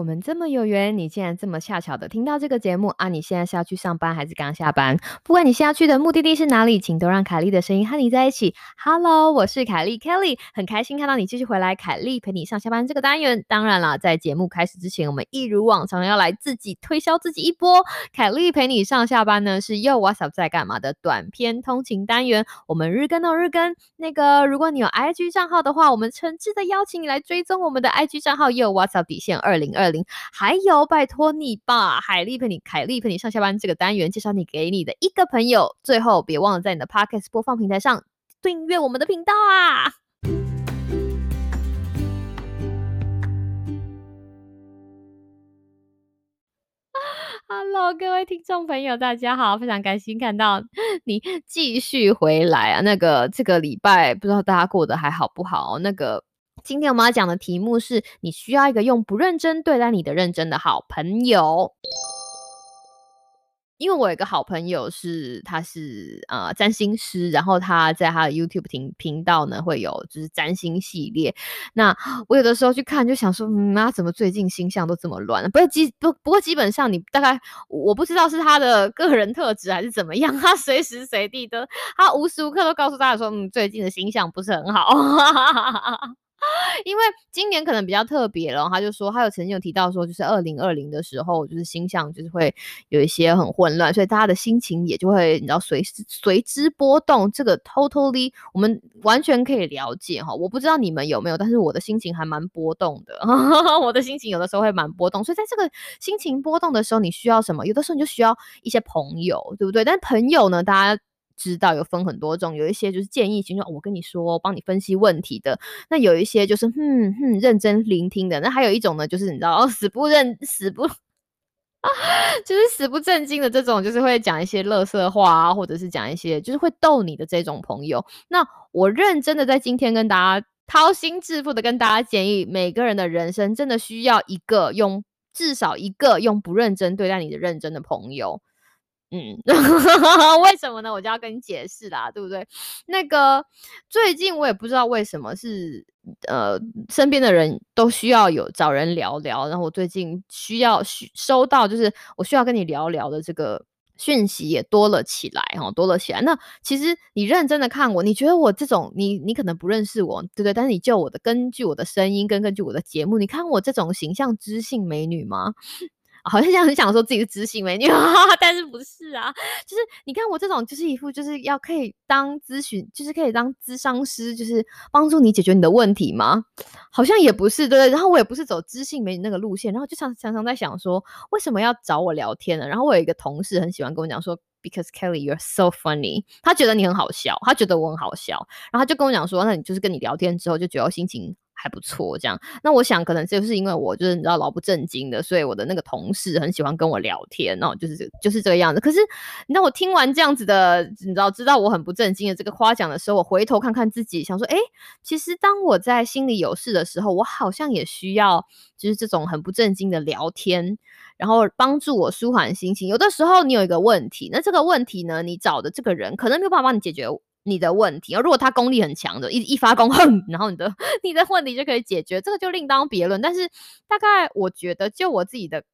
我们这么有缘，你竟然这么恰巧的听到这个节目啊！你现在是要去上班还是刚下班？不管你现在去的目的地是哪里，请都让凯莉的声音和你在一起。Hello，我是凯莉 Kelly，很开心看到你继续回来。凯莉陪你上下班这个单元，当然了，在节目开始之前，我们一如往常要来自己推销自己一波。凯莉陪你上下班呢，是又 What's Up 在干嘛的短篇通勤单元。我们日更哦，日更。那个，如果你有 IG 账号的话，我们诚挚的邀请你来追踪我们的 IG 账号，又 What's Up 底线二零。二零，还有拜托你吧，海丽陪你，凯丽陪你上下班这个单元，介绍你给你的一个朋友。最后，别忘了在你的 Podcast 播放平台上订阅我们的频道啊！Hello，各位听众朋友，大家好，非常开心看到 你继续回来啊！那个这个礼拜不知道大家过得还好不好？那个。今天我们要讲的题目是你需要一个用不认真对待你的认真的好朋友。因为我有一个好朋友是，他是呃占星师，然后他在他的 YouTube 频频道呢会有就是占星系列。那我有的时候去看，就想说，嗯，那怎么最近星象都这么乱？不是基不不过基本上你大概我不知道是他的个人特质还是怎么样，他随时随地都他无时无刻都告诉大家说，嗯，最近的星象不是很好。因为今年可能比较特别了，他就说，他有曾经有提到说，就是二零二零的时候，就是星象就是会有一些很混乱，所以大家的心情也就会你知道随随之波动。这个 totally 我们完全可以了解哈。我不知道你们有没有，但是我的心情还蛮波动的，我的心情有的时候会蛮波动。所以在这个心情波动的时候，你需要什么？有的时候你就需要一些朋友，对不对？但朋友呢，大家。知道有分很多种，有一些就是建议型，说我跟你说，帮你分析问题的。那有一些就是哼哼认真聆听的。那还有一种呢，就是你知道死不认死不啊，就是死不正经的这种，就是会讲一些乐色话啊，或者是讲一些就是会逗你的这种朋友。那我认真的在今天跟大家掏心置腹的跟大家建议，每个人的人生真的需要一个用至少一个用不认真对待你的认真的朋友。嗯，为什么呢？我就要跟你解释啦，对不对？那个最近我也不知道为什么是呃，身边的人都需要有找人聊聊，然后我最近需要需收到就是我需要跟你聊聊的这个讯息也多了起来哈，多了起来。那其实你认真的看我，你觉得我这种你你可能不认识我，对不对？但是你就我的根据我的声音跟根据我的节目，你看我这种形象知性美女吗？好像现在很想说自己是知性美女，但是不是啊？就是你看我这种，就是一副就是要可以当咨询，就是可以当咨商师，就是帮助你解决你的问题吗？好像也不是，对不对？然后我也不是走知性美女那个路线，然后就常常常在想说，为什么要找我聊天呢？然后我有一个同事很喜欢跟我讲说，Because Kelly you're so funny，他觉得你很好笑，他觉得我很好笑，然后他就跟我讲说，那你就是跟你聊天之后就觉得心情。还不错，这样。那我想可能就是因为我就是你知道老不正经的，所以我的那个同事很喜欢跟我聊天，哦就是就是这个样子。可是，那我听完这样子的，你知道知道我很不正经的这个夸奖的时候，我回头看看自己，想说，哎，其实当我在心里有事的时候，我好像也需要就是这种很不正经的聊天，然后帮助我舒缓心情。有的时候你有一个问题，那这个问题呢，你找的这个人可能没有办法帮你解决。你的问题，而如果他功力很强的，一一发功，哼，然后你的 你的问题就可以解决，这个就另当别论。但是大概我觉得，就我自己的，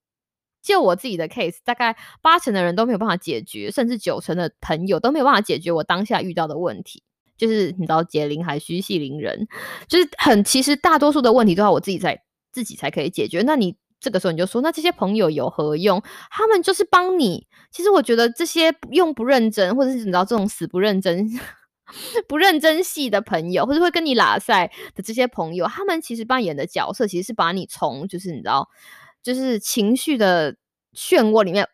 就我自己的 case，大概八成的人都没有办法解决，甚至九成的朋友都没有办法解决我当下遇到的问题。就是你知道，解铃还须系铃人，就是很其实大多数的问题都要我自己在自己才可以解决。那你。这个时候你就说，那这些朋友有何用？他们就是帮你。其实我觉得这些用不认真，或者是你知道这种死不认真、不认真戏的朋友，或者会跟你拉塞的这些朋友，他们其实扮演的角色，其实是把你从就是你知道，就是情绪的漩涡里面，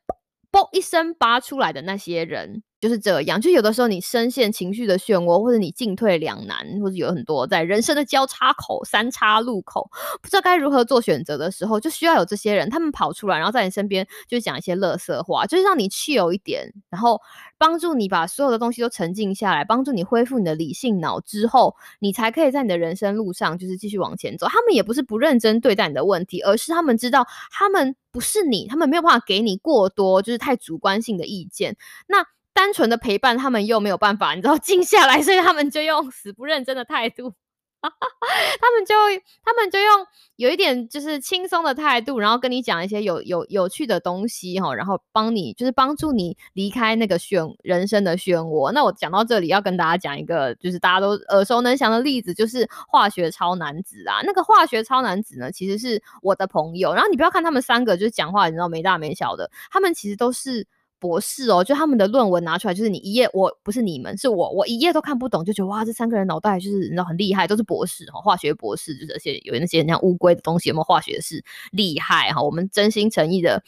嘣一声拔出来的那些人。就是这样，就有的时候你深陷情绪的漩涡，或者你进退两难，或者有很多在人生的交叉口、三叉路口，不知道该如何做选择的时候，就需要有这些人，他们跑出来，然后在你身边就讲一些乐色话，就是让你气有一点，然后帮助你把所有的东西都沉静下来，帮助你恢复你的理性脑之后，你才可以在你的人生路上就是继续往前走。他们也不是不认真对待你的问题，而是他们知道他们不是你，他们没有办法给你过多就是太主观性的意见。那单纯的陪伴，他们又没有办法，你知道静下来，所以他们就用死不认真的态度 他们就他们就用有一点就是轻松的态度，然后跟你讲一些有有有趣的东西哈，然后帮你就是帮助你离开那个漩人生的漩涡。那我讲到这里，要跟大家讲一个就是大家都耳熟能详的例子，就是化学超男子啊。那个化学超男子呢，其实是我的朋友。然后你不要看他们三个就是讲话，你知道没大没小的，他们其实都是。博士哦，就他们的论文拿出来，就是你一页，我不是你们，是我，我一页都看不懂，就觉得哇，这三个人脑袋就是你知道很厉害，都是博士哈，化学博士，就是而且有那些像乌龟的东西，有没有化学是厉害哈？我们真心诚意的，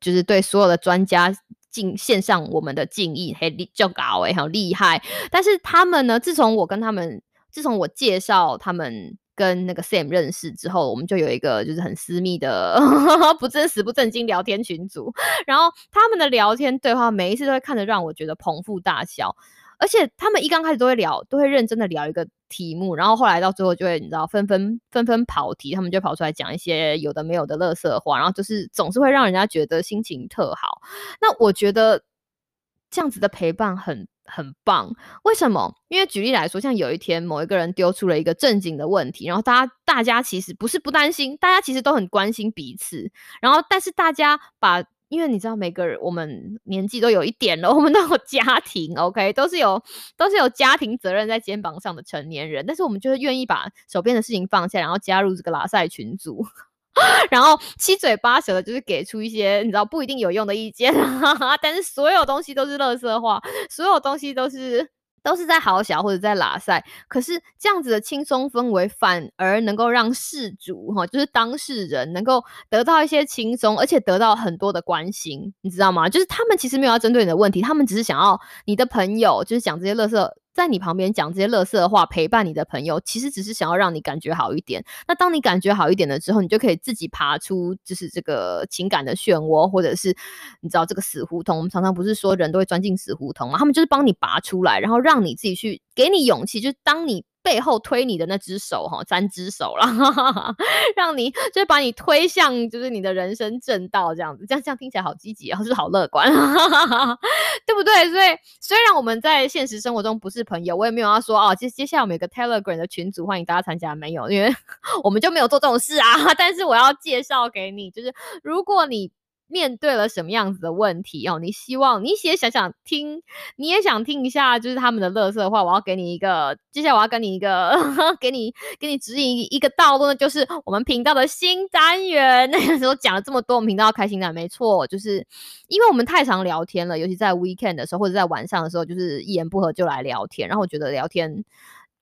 就是对所有的专家敬献上我们的敬意，嘿，就搞哎，好厉害！但是他们呢，自从我跟他们，自从我介绍他们。跟那个 Sam 认识之后，我们就有一个就是很私密的 不真实不正经聊天群组，然后他们的聊天对话每一次都会看得让我觉得捧腹大笑，而且他们一刚开始都会聊，都会认真的聊一个题目，然后后来到最后就会你知道纷纷纷纷跑题，他们就跑出来讲一些有的没有的乐色话，然后就是总是会让人家觉得心情特好。那我觉得这样子的陪伴很。很棒，为什么？因为举例来说，像有一天某一个人丢出了一个正经的问题，然后大家大家其实不是不担心，大家其实都很关心彼此。然后，但是大家把，因为你知道，每个人我们年纪都有一点了，我们都有家庭，OK，都是有都是有家庭责任在肩膀上的成年人，但是我们就是愿意把手边的事情放下，然后加入这个拉塞群组。然后七嘴八舌的，就是给出一些你知道不一定有用的意见，但是所有东西都是乐色话，所有东西都是都是在好小或者在拉塞。可是这样子的轻松氛围，反而能够让事主哈，就是当事人能够得到一些轻松，而且得到很多的关心，你知道吗？就是他们其实没有要针对你的问题，他们只是想要你的朋友，就是讲这些乐色。在你旁边讲这些乐色的话，陪伴你的朋友，其实只是想要让你感觉好一点。那当你感觉好一点了之后，你就可以自己爬出，就是这个情感的漩涡，或者是你知道这个死胡同。我们常常不是说人都会钻进死胡同吗？他们就是帮你拔出来，然后让你自己去，给你勇气，就是当你。背后推你的那只手，哈，三只手了，让你就是把你推向就是你的人生正道，这样子，这样这样听起来好积极，然后是好乐观，对不对？所以虽然我们在现实生活中不是朋友，我也没有要说哦，接接下来我们有个 Telegram 的群组，欢迎大家参加，没有，因为 我们就没有做这种事啊。但是我要介绍给你，就是如果你。面对了什么样子的问题哦？你希望你也想想听，你也想听一下，就是他们的乐色话。我要给你一个，接下来我要跟你一个，给你给你指引一个道路呢，就是我们频道的新单元。那个时候讲了这么多，我们频道要开心的，没错，就是因为我们太常聊天了，尤其在 weekend 的时候或者在晚上的时候，就是一言不合就来聊天。然后我觉得聊天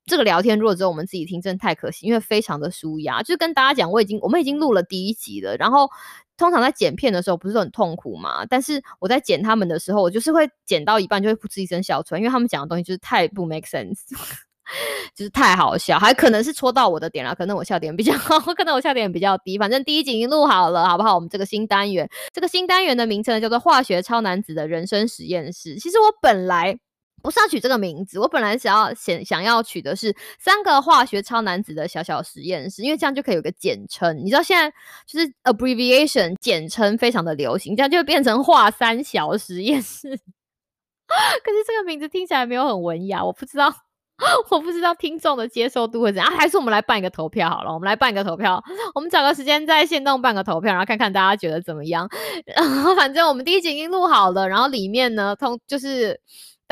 这个聊天，如果只有我们自己听，真的太可惜，因为非常的舒压。就是跟大家讲，我已经我们已经录了第一集了，然后。通常在剪片的时候不是很痛苦嘛？但是我在剪他们的时候，我就是会剪到一半就会噗嗤一声笑出来，因为他们讲的东西就是太不 make sense，就是太好笑，还可能是戳到我的点了，可能我笑点比较高，可能我笑点比较低，反正第一集已经录好了，好不好？我们这个新单元，这个新单元的名称叫做“化学超男子的人生实验室”。其实我本来。不是要取这个名字，我本来想要想想要取的是三个化学超男子的小小实验室，因为这样就可以有个简称。你知道现在就是 abbreviation 简称非常的流行，这样就变成化三小实验室。可是这个名字听起来没有很文雅，我不知道，我不知道听众的接受度会怎样。还是我们来办一个投票好了，我们来办一个投票，我们找个时间在线动办个投票，然后看看大家觉得怎么样。然后反正我们第一集已经录好了，然后里面呢通就是。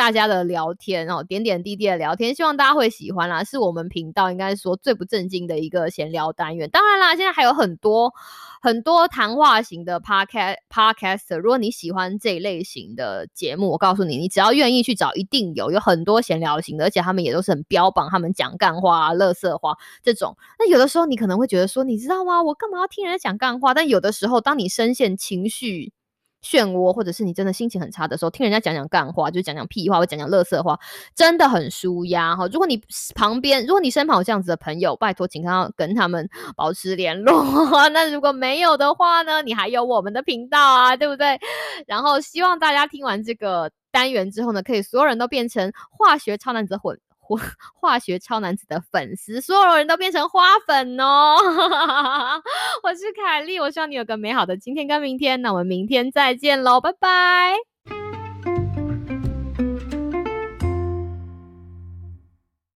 大家的聊天哦，点点滴滴的聊天，希望大家会喜欢啦。是我们频道应该说最不正经的一个闲聊单元。当然啦，现在还有很多很多谈话型的 podcast podcaster。如果你喜欢这一类型的节目，我告诉你，你只要愿意去找，一定有有很多闲聊型的，而且他们也都是很标榜他们讲干话、乐色话这种。那有的时候你可能会觉得说，你知道吗？我干嘛要听人家讲干话？但有的时候，当你深陷情绪。漩涡，或者是你真的心情很差的时候，听人家讲讲干话，就讲讲屁话，或讲讲乐色话，真的很舒压哈。如果你旁边，如果你身旁有这样子的朋友，拜托，请要跟他们保持联络。那如果没有的话呢，你还有我们的频道啊，对不对？然后希望大家听完这个单元之后呢，可以所有人都变成化学超男子混。化学超男子的粉丝，所有人都变成花粉哦！我是凯莉，我希望你有个美好的今天跟明天，那我们明天再见喽，拜拜。